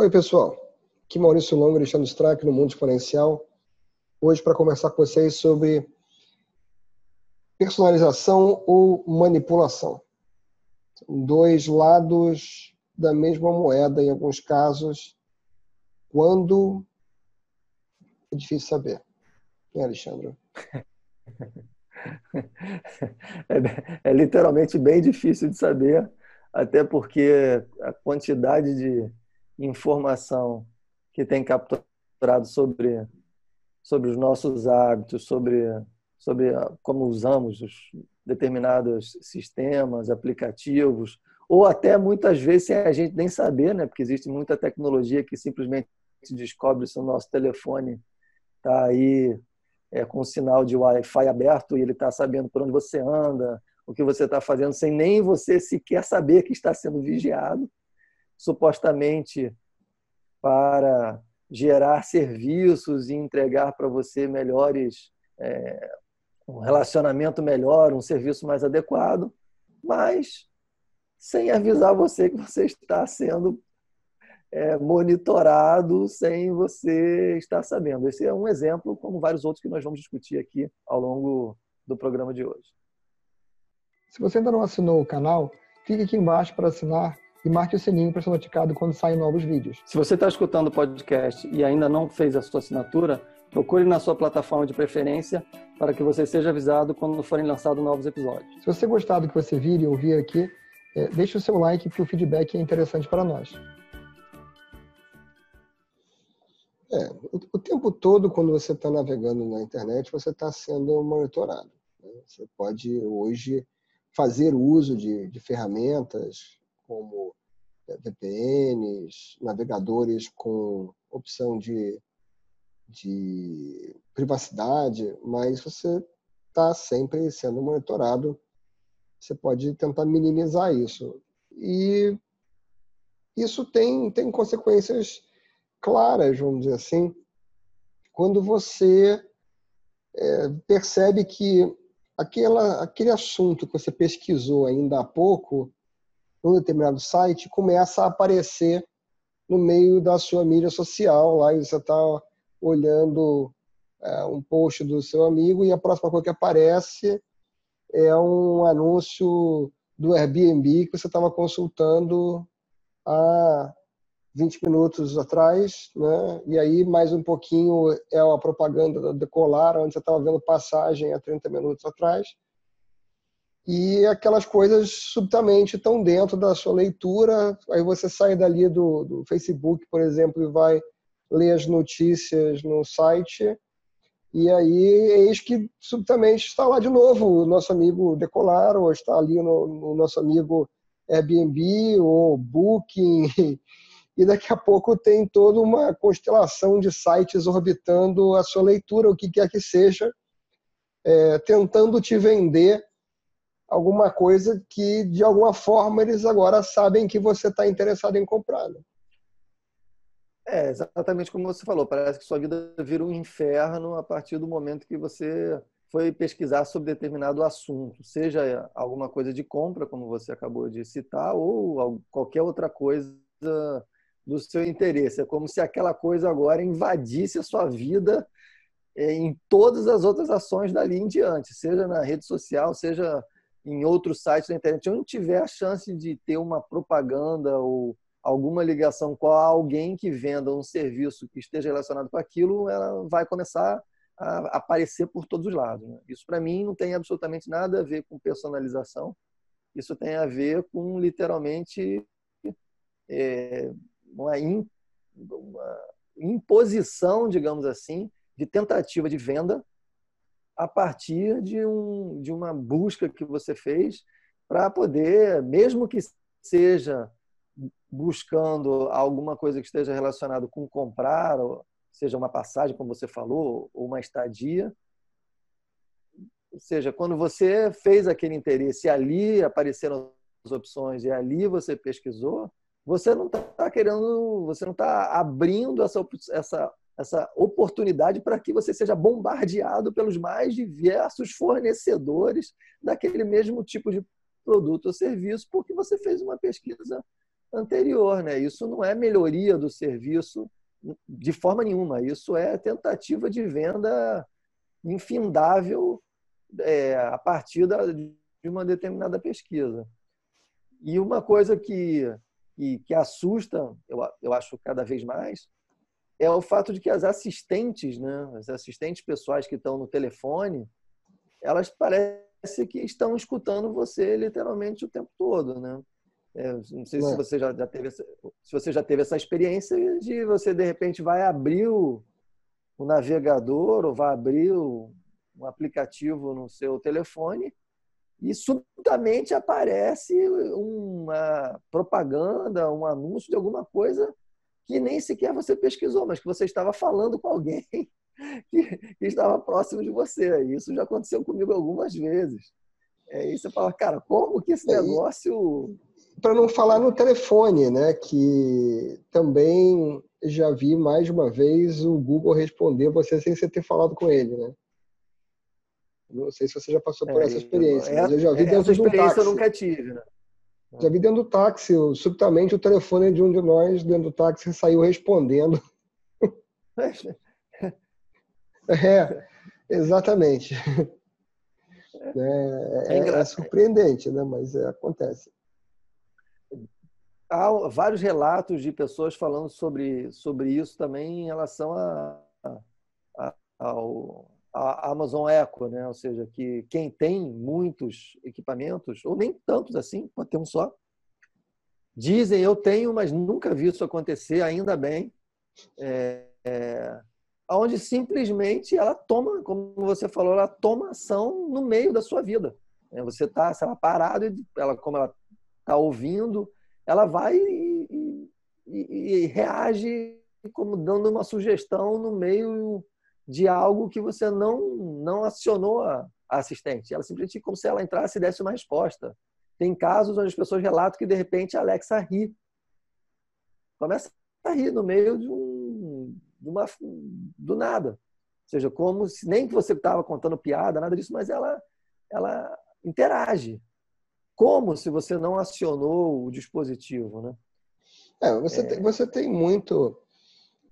Oi, pessoal. Aqui Maurício Longo, Alexandre Strack, no Mundo Exponencial. Hoje para conversar com vocês sobre personalização ou manipulação. Dois lados da mesma moeda, em alguns casos. Quando é difícil saber. Quem é Alexandre? É, é, literalmente bem difícil de saber, até porque a quantidade de informação que tem capturado sobre, sobre os nossos hábitos, sobre, sobre como usamos os determinados sistemas, aplicativos, ou até muitas vezes sem a gente nem saber, né? porque existe muita tecnologia que simplesmente descobre se o nosso telefone está aí é, com o sinal de Wi-Fi aberto e ele está sabendo por onde você anda, o que você está fazendo, sem nem você sequer saber que está sendo vigiado, supostamente para gerar serviços e entregar para você melhores, é, um relacionamento melhor, um serviço mais adequado, mas sem avisar você que você está sendo é, monitorado sem você estar sabendo. Esse é um exemplo, como vários outros que nós vamos discutir aqui ao longo do programa de hoje. Se você ainda não assinou o canal, clique aqui embaixo para assinar e marque o sininho para ser notificado quando saem novos vídeos. Se você está escutando o podcast e ainda não fez a sua assinatura, procure na sua plataforma de preferência para que você seja avisado quando forem lançados novos episódios. Se você gostar do que você vir e ouvir aqui, é, deixe o seu like, porque o feedback é interessante para nós. É, o, tempo todo, quando você está navegando na internet, você está sendo monitorado. Né? Você pode hoje fazer uso de, de ferramentas como VPNs, navegadores com opção de, de privacidade, mas você está sempre sendo monitorado. Você pode tentar minimizar isso. E isso tem, tem consequências claras, vamos dizer assim, quando você é, percebe que aquela, aquele assunto que você pesquisou ainda há pouco, num determinado site, começa a aparecer no meio da sua mídia social, lá e você está olhando é, um post do seu amigo e a próxima coisa que aparece é um anúncio do Airbnb que você estava consultando há 20 minutos atrás, né? e aí mais um pouquinho é a propaganda da Decolar, onde você estava vendo passagem há 30 minutos atrás. E aquelas coisas subitamente estão dentro da sua leitura, aí você sai dali do, do Facebook, por exemplo, e vai ler as notícias no site, e aí eis que subitamente está lá de novo o nosso amigo Decolar, ou está ali no, no nosso amigo Airbnb, ou Booking, e daqui a pouco tem toda uma constelação de sites orbitando a sua leitura, o que quer que seja, é, tentando te vender alguma coisa que, de alguma forma, eles agora sabem que você está interessado em comprar. Né? É, exatamente como você falou. Parece que sua vida vira um inferno a partir do momento que você foi pesquisar sobre determinado assunto, seja alguma coisa de compra, como você acabou de citar, ou qualquer outra coisa do seu interesse. É como se aquela coisa agora invadisse a sua vida é, em todas as outras ações dali em diante, seja na rede social, seja em outros sites da internet, onde tiver a chance de ter uma propaganda ou alguma ligação com alguém que venda um serviço que esteja relacionado com aquilo, ela vai começar a aparecer por todos os lados. Né? Isso, para mim, não tem absolutamente nada a ver com personalização. Isso tem a ver com, literalmente, é, uma, in, uma imposição, digamos assim, de tentativa de venda a partir de, um, de uma busca que você fez para poder, mesmo que seja buscando alguma coisa que esteja relacionado com comprar, ou seja uma passagem, como você falou, ou uma estadia, ou seja, quando você fez aquele interesse e ali apareceram as opções e ali você pesquisou, você não está querendo, você não está abrindo essa, essa, essa oportunidade para que você seja bombardeado pelos mais diversos fornecedores daquele mesmo tipo de produto ou serviço, porque você fez uma pesquisa anterior, né? Isso não é melhoria do serviço de forma nenhuma. Isso é tentativa de venda infindável é, a partir da, de uma determinada pesquisa. E uma coisa que, que, que assusta, eu, eu acho cada vez mais, é o fato de que as assistentes, né, as assistentes pessoais que estão no telefone, elas parecem que estão escutando você literalmente o tempo todo, né? É, não sei se você já, já teve essa, se você já teve essa experiência de você de repente vai abrir o, o navegador ou vai abrir o, um aplicativo no seu telefone e subitamente aparece uma propaganda, um anúncio de alguma coisa que nem sequer você pesquisou, mas que você estava falando com alguém que, que estava próximo de você. Isso já aconteceu comigo algumas vezes. É, e você fala, cara, como que esse é, negócio para não falar no telefone, né? Que também já vi mais de uma vez o Google responder você sem você ter falado com ele, né? Não sei se você já passou por é, essa experiência, é, mas eu já vi dentro do táxi. eu nunca tive, né? Já vi dentro do táxi, subitamente o telefone de um de nós dentro do táxi saiu respondendo. é, exatamente. É, é, é, é surpreendente, né? mas é, acontece há vários relatos de pessoas falando sobre, sobre isso também em relação a, a, ao a Amazon Echo, né? Ou seja, que quem tem muitos equipamentos, ou nem tantos assim, pode ter um só, dizem eu tenho, mas nunca vi isso acontecer, ainda bem, é, é, onde simplesmente ela toma, como você falou, ela toma ação no meio da sua vida. É, você está, sei lá, parado ela, como ela está ouvindo, ela vai e, e, e reage como dando uma sugestão no meio de algo que você não não acionou a, assistente. Ela simplesmente como se ela entrasse e desse uma resposta. Tem casos onde as pessoas relatam que de repente a Alexa ri. Começa a rir no meio de um de uma do nada. Ou seja, como se nem que você estava contando piada, nada disso, mas ela ela interage como se você não acionou o dispositivo, né? É, você, é... Tem, você tem muito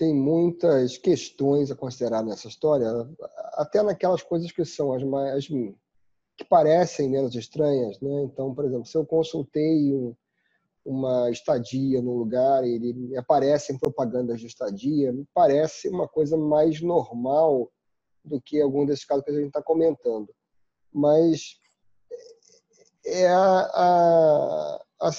tem muitas questões a considerar nessa história, até naquelas coisas que são as mais que parecem menos estranhas, né? Então, por exemplo, se eu consultei um, uma estadia no lugar ele me aparecem propagandas de estadia, me parece uma coisa mais normal do que algum desses casos que a gente está comentando. Mas é a, a, a,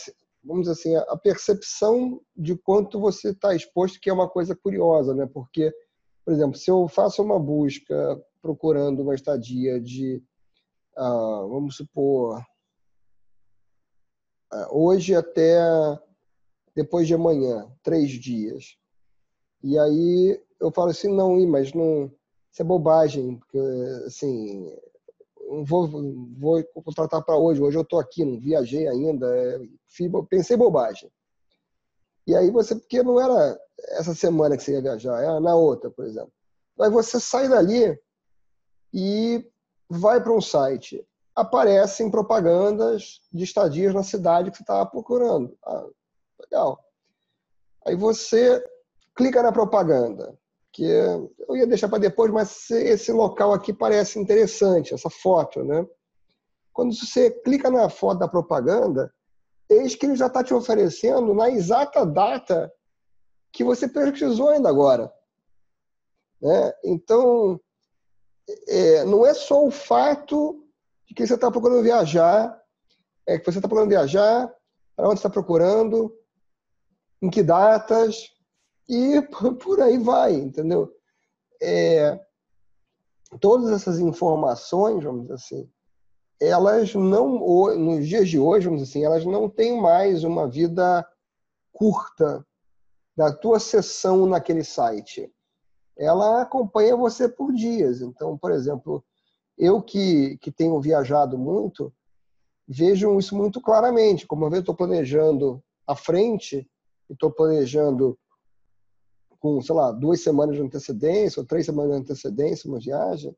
vamos dizer assim, a percepção de quanto você está exposto, que é uma coisa curiosa, né? Porque, por exemplo, se eu faço uma busca procurando uma estadia de, ah, vamos supor, ah, hoje até depois de amanhã, três dias. E aí eu falo assim, não, mas não, isso é bobagem, porque assim, vou, vou contratar para hoje, hoje eu estou aqui, não viajei ainda, é, pensei bobagem. E aí você, porque não era essa semana que você ia viajar, era na outra, por exemplo. Aí você sai dali e vai para um site. Aparecem propagandas de estadias na cidade que você estava procurando. Ah, legal. Aí você clica na propaganda que eu ia deixar para depois, mas esse local aqui parece interessante, essa foto, né? Quando você clica na foto da propaganda, eis que ele já está te oferecendo na exata data que você pesquisou ainda agora. Né? Então, é, não é só o fato de que você está procurando viajar, é que você está procurando viajar, para onde está procurando, em que datas, e por aí vai, entendeu? É, todas essas informações, vamos dizer assim, elas não, nos dias de hoje, vamos dizer assim, elas não têm mais uma vida curta da tua sessão naquele site. Ela acompanha você por dias. Então, por exemplo, eu que, que tenho viajado muito, vejo isso muito claramente. Como eu estou planejando à frente, estou planejando com, sei lá, duas semanas de antecedência ou três semanas de antecedência uma viagem,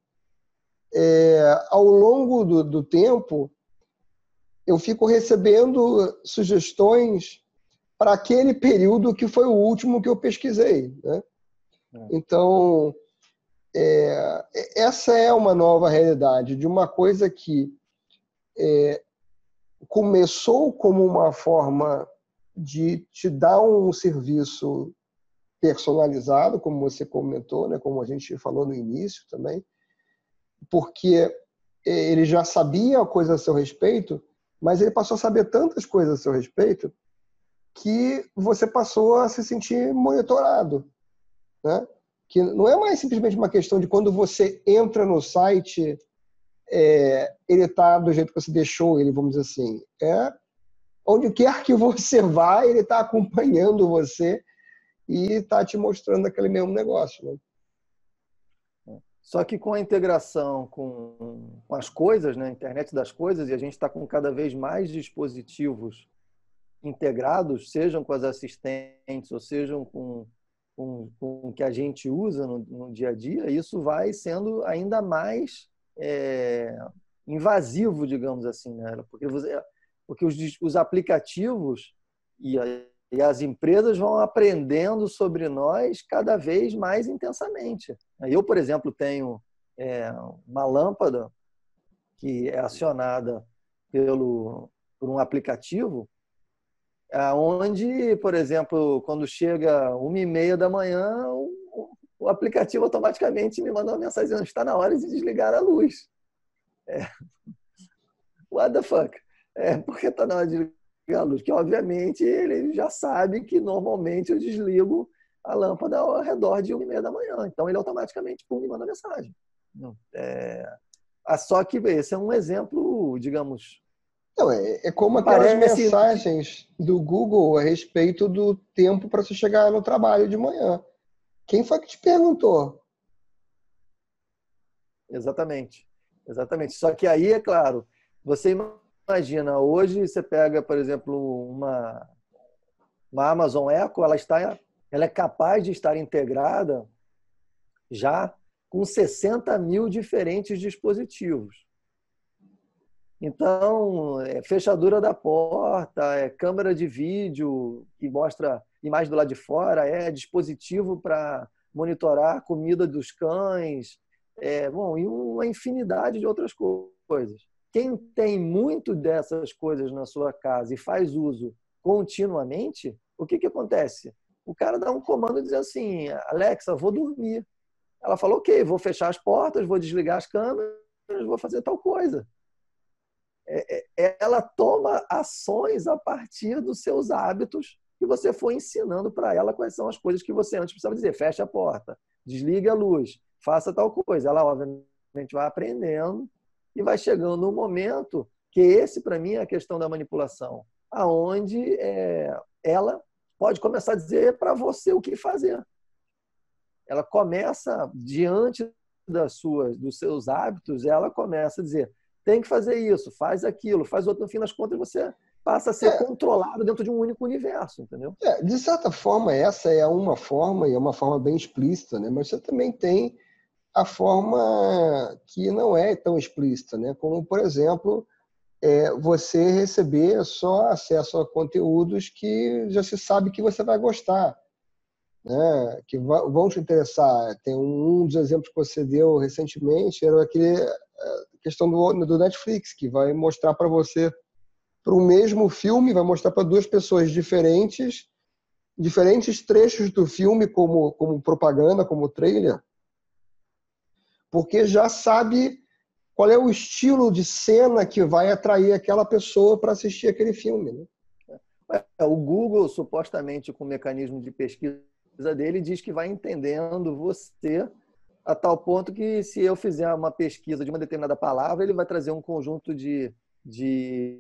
é, ao longo do, do tempo, eu fico recebendo sugestões para aquele período que foi o último que eu pesquisei. Né? É. Então, é, essa é uma nova realidade de uma coisa que é, começou como uma forma de te dar um serviço personalizado, como você comentou, né, como a gente falou no início também, porque ele já sabia coisas a seu respeito, mas ele passou a saber tantas coisas a seu respeito que você passou a se sentir monitorado, né? Que não é mais simplesmente uma questão de quando você entra no site, é, ele está do jeito que você deixou ele, vamos dizer assim. É onde quer que você vá, ele está acompanhando você e está te mostrando aquele mesmo negócio. Né? Só que com a integração com, com as coisas, né, internet das coisas, e a gente está com cada vez mais dispositivos integrados, sejam com as assistentes ou sejam com, com, com o que a gente usa no, no, dia a dia, isso vai sendo ainda mais é, invasivo, digamos assim, né? porque, você, porque os, os aplicativos e, a, e as empresas vão aprendendo sobre nós cada vez mais intensamente. Eu, por exemplo, tenho é, uma lâmpada que é acionada pelo, por um aplicativo onde, por exemplo, quando chega uma e meia da manhã, o, o aplicativo automaticamente me manda uma mensagem está na hora de desligar a luz. É. What the fuck? É, porque está na hora de a luz? Que, obviamente, ele já sabe que normalmente eu desligo a lâmpada ao redor de uma e meia da manhã. Então, ele automaticamente pum, me manda mensagem. É... Só que esse é um exemplo, digamos, não, é, é como aquelas mensagens do Google a respeito do tempo para você chegar no trabalho de manhã. Quem foi que te perguntou? Exatamente. Exatamente. Só que aí, é claro, você imagina, hoje você pega, por exemplo, uma, uma Amazon Echo, ela está ela é capaz de estar integrada já com 60 mil diferentes dispositivos. Então, é fechadura da porta, é câmera de vídeo que mostra imagem do lado de fora, é dispositivo para monitorar a comida dos cães, é, bom, e uma infinidade de outras coisas. Quem tem muito dessas coisas na sua casa e faz uso continuamente, o que, que acontece? O cara dá um comando e diz assim: Alexa, vou dormir. Ela fala: Ok, vou fechar as portas, vou desligar as câmeras, vou fazer tal coisa. É, é, ela toma ações a partir dos seus hábitos que você foi ensinando para ela quais são as coisas que você antes precisava dizer. Feche a porta, desligue a luz, faça tal coisa. Ela, obviamente, vai aprendendo e vai chegando no momento que esse, para mim, é a questão da manipulação, aonde é, ela pode começar a dizer para você o que fazer. Ela começa, diante das suas, dos seus hábitos, ela começa a dizer: tem que fazer isso, faz aquilo, faz outro. No fim das contas, você passa a ser é. controlado dentro de um único universo, entendeu? É, de certa forma, essa é uma forma, e é uma forma bem explícita, né? mas você também tem a forma que não é tão explícita, né? como, por exemplo, é você receber só acesso a conteúdos que já se sabe que você vai gostar. Né, que vão te interessar. Tem um dos exemplos que você deu recentemente, era aquele questão do, do Netflix, que vai mostrar para você, para o mesmo filme, vai mostrar para duas pessoas diferentes, diferentes trechos do filme como, como propaganda, como trailer, porque já sabe qual é o estilo de cena que vai atrair aquela pessoa para assistir aquele filme. Né? É, o Google, supostamente, com o mecanismo de pesquisa dele, diz que vai entendendo você a tal ponto que se eu fizer uma pesquisa de uma determinada palavra, ele vai trazer um conjunto de, de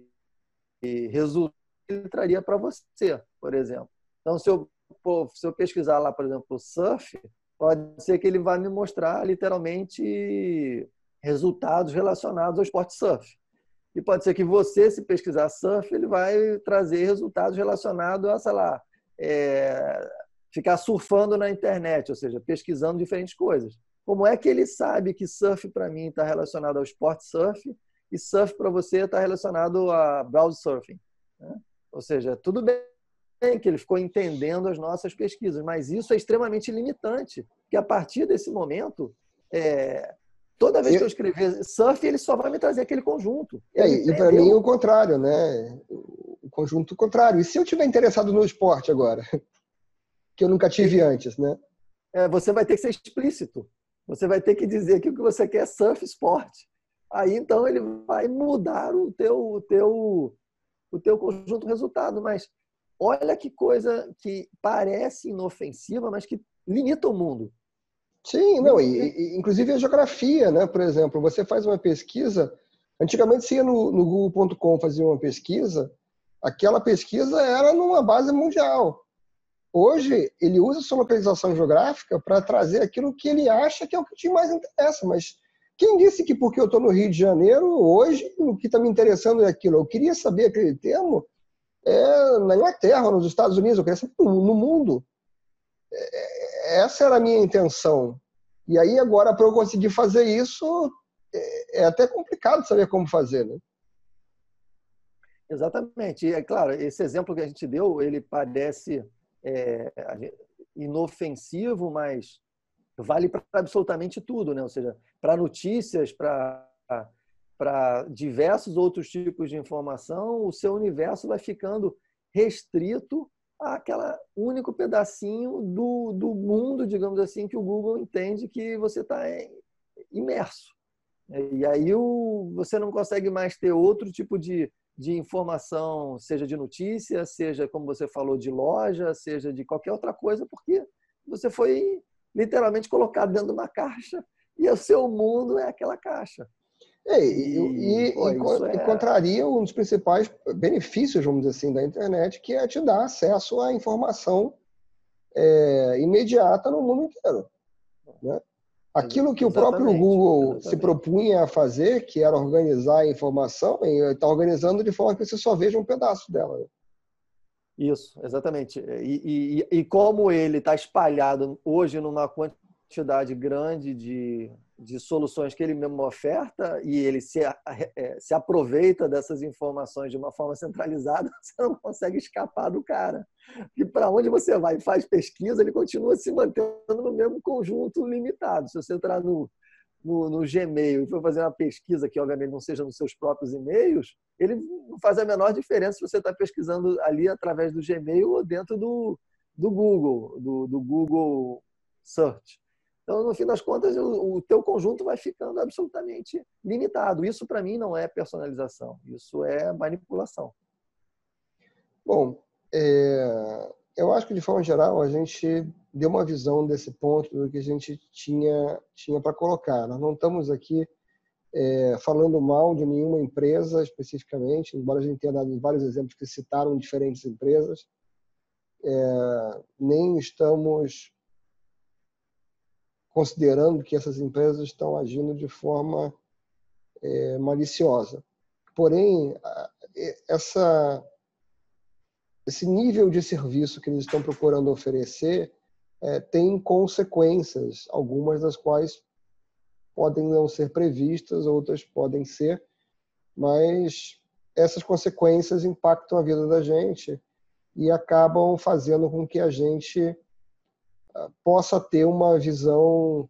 resultados que ele traria para você, por exemplo. Então, se eu, se eu pesquisar lá, por exemplo, surf, pode ser que ele vai me mostrar literalmente resultados relacionados ao esporte surf. E pode ser que você, se pesquisar surf, ele vai trazer resultados relacionados a, sei lá, é, ficar surfando na internet, ou seja, pesquisando diferentes coisas. Como é que ele sabe que surf para mim está relacionado ao esporte surf e surf para você está relacionado a browse surfing? Né? Ou seja, tudo bem que ele ficou entendendo as nossas pesquisas, mas isso é extremamente limitante, porque a partir desse momento, é, toda vez que eu escrever surf, ele só vai me trazer aquele conjunto. É, e para mim o contrário, né? O conjunto contrário. E se eu tiver interessado no esporte agora, que eu nunca tive antes, né? É, você vai ter que ser explícito. Você vai ter que dizer que o que você quer é surf esporte. Aí então ele vai mudar o teu, o teu, o teu conjunto resultado. Mas olha que coisa que parece inofensiva, mas que limita o mundo. Sim, não, e, e, inclusive a geografia, né? Por exemplo, você faz uma pesquisa, antigamente você ia no, no google.com fazer uma pesquisa, aquela pesquisa era numa base mundial. Hoje, ele usa sua localização geográfica para trazer aquilo que ele acha que é o que te mais interessa, mas quem disse que porque eu estou no Rio de Janeiro, hoje, o que está me interessando é aquilo? Eu queria saber aquele termo é, na Inglaterra, nos Estados Unidos, eu queria saber no mundo. É, essa era a minha intenção. E aí, agora, para eu conseguir fazer isso, é, é até complicado saber como fazer, né? Exatamente. E, é claro, esse exemplo que a gente deu, ele parece é, inofensivo, mas vale para absolutamente tudo, né? Ou seja, para notícias, para para diversos outros tipos de informação, o seu universo vai ficando restrito àquela único pedacinho do, do mundo, digamos assim, que o Google entende que você está imerso. E aí o, você não consegue mais ter outro tipo de, de informação, seja de notícia, seja, como você falou, de loja, seja de qualquer outra coisa, porque você foi literalmente colocado dentro de uma caixa e o seu mundo é aquela caixa. É, e, e, e, pô, e é... contraria um dos principais benefícios, vamos dizer assim, da internet, que é te dar acesso à informação é, imediata no mundo inteiro. Né? Aquilo que exatamente, o próprio Google exatamente. se propunha a fazer, que era organizar a informação, está organizando de forma que você só veja um pedaço dela. Né? Isso, exatamente. E, e, e como ele está espalhado hoje numa quantidade grande de, de soluções que ele mesmo oferta e ele se, é, se aproveita dessas informações de uma forma centralizada, você não consegue escapar do cara. E para onde você vai e faz pesquisa, ele continua se mantendo no mesmo conjunto limitado. Se você entrar no, no, no, Gmail e for fazer uma pesquisa que, obviamente, não seja nos seus próprios e-mails, ele não faz a menor diferença se você está pesquisando ali através do Gmail ou dentro do, do Google, do, do Google Search. Então, no fim das contas, o, o teu conjunto vai ficando absolutamente limitado. Isso, para mim, não é personalização. Isso é manipulação. Bom, é, eu acho que, de forma geral, a gente deu uma visão desse ponto do que a gente tinha, tinha para colocar. Nós não estamos aqui é, falando mal de nenhuma empresa especificamente, embora a gente tenha dado vários exemplos que citaram diferentes empresas, é, nem estamos considerando que essas empresas estão agindo de forma é, maliciosa. Porém, essa esse nível de serviço que eles estão procurando oferecer é, tem consequências, algumas das quais podem não ser previstas, outras podem ser, mas essas consequências impactam a vida da gente e acabam fazendo com que a gente possa ter uma visão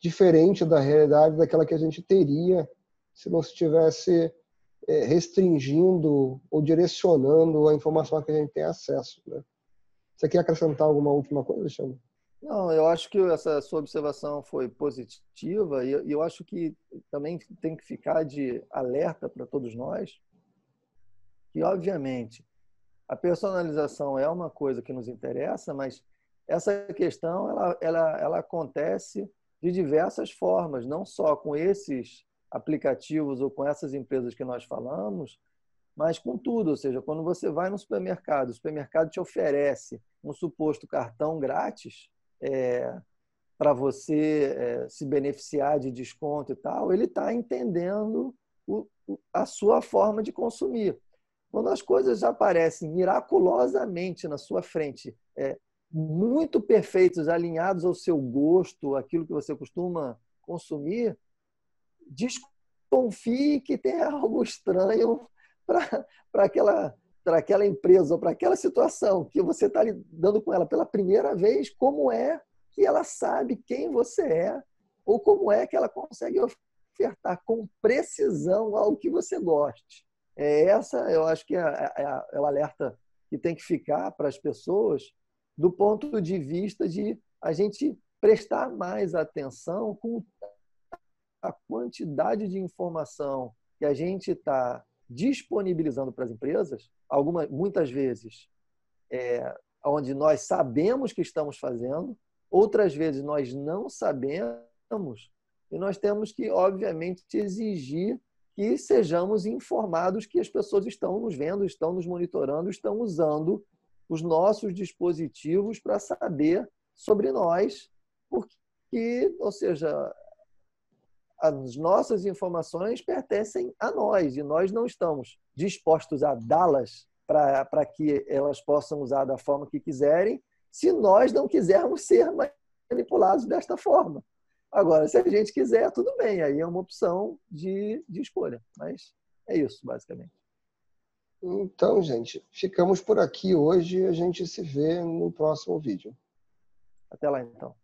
diferente da realidade daquela que a gente teria se não estivesse é, restringindo ou direcionando a informação que a gente tem acesso. Né? Você quer acrescentar alguma última coisa, Alexandre? Não, eu acho que essa sua observação foi positiva e eu acho que também tem que ficar de alerta para todos nós que, obviamente, a personalização é uma coisa que nos interessa, mas essa questão ela, ela, ela acontece de diversas formas, não só com esses aplicativos ou com essas empresas que nós falamos, mas com tudo. Ou seja, quando você vai no supermercado, o supermercado te oferece um suposto cartão grátis é, para você é, se beneficiar de desconto e tal, ele está entendendo o, a sua forma de consumir. Quando as coisas aparecem miraculosamente na sua frente, é, muito perfeitos, alinhados ao seu gosto, aquilo que você costuma consumir, desconfie que tem algo estranho para aquela para aquela empresa ou para aquela situação que você está lidando com ela pela primeira vez, como é que ela sabe quem você é ou como é que ela consegue ofertar com precisão algo que você goste. É essa, eu acho que é, é, é o alerta que tem que ficar para as pessoas do ponto de vista de a gente prestar mais atenção com a quantidade de informação que a gente está disponibilizando para as empresas, algumas, muitas vezes, é, onde nós sabemos que estamos fazendo, outras vezes nós não sabemos, e nós temos que, obviamente, exigir que sejamos informados que as pessoas estão nos vendo, estão nos monitorando, estão usando os nossos dispositivos para saber sobre nós porque, ou seja, as nossas informações pertencem a nós e nós não estamos dispostos a dá-las para que elas possam usar da forma que quiserem, se nós não quisermos ser manipulados desta forma. Agora, se a gente quiser, tudo bem, aí é uma opção de, de escolha. Mas é isso, basicamente. Então, gente, ficamos por aqui hoje. A gente se vê no próximo vídeo. Até lá, então.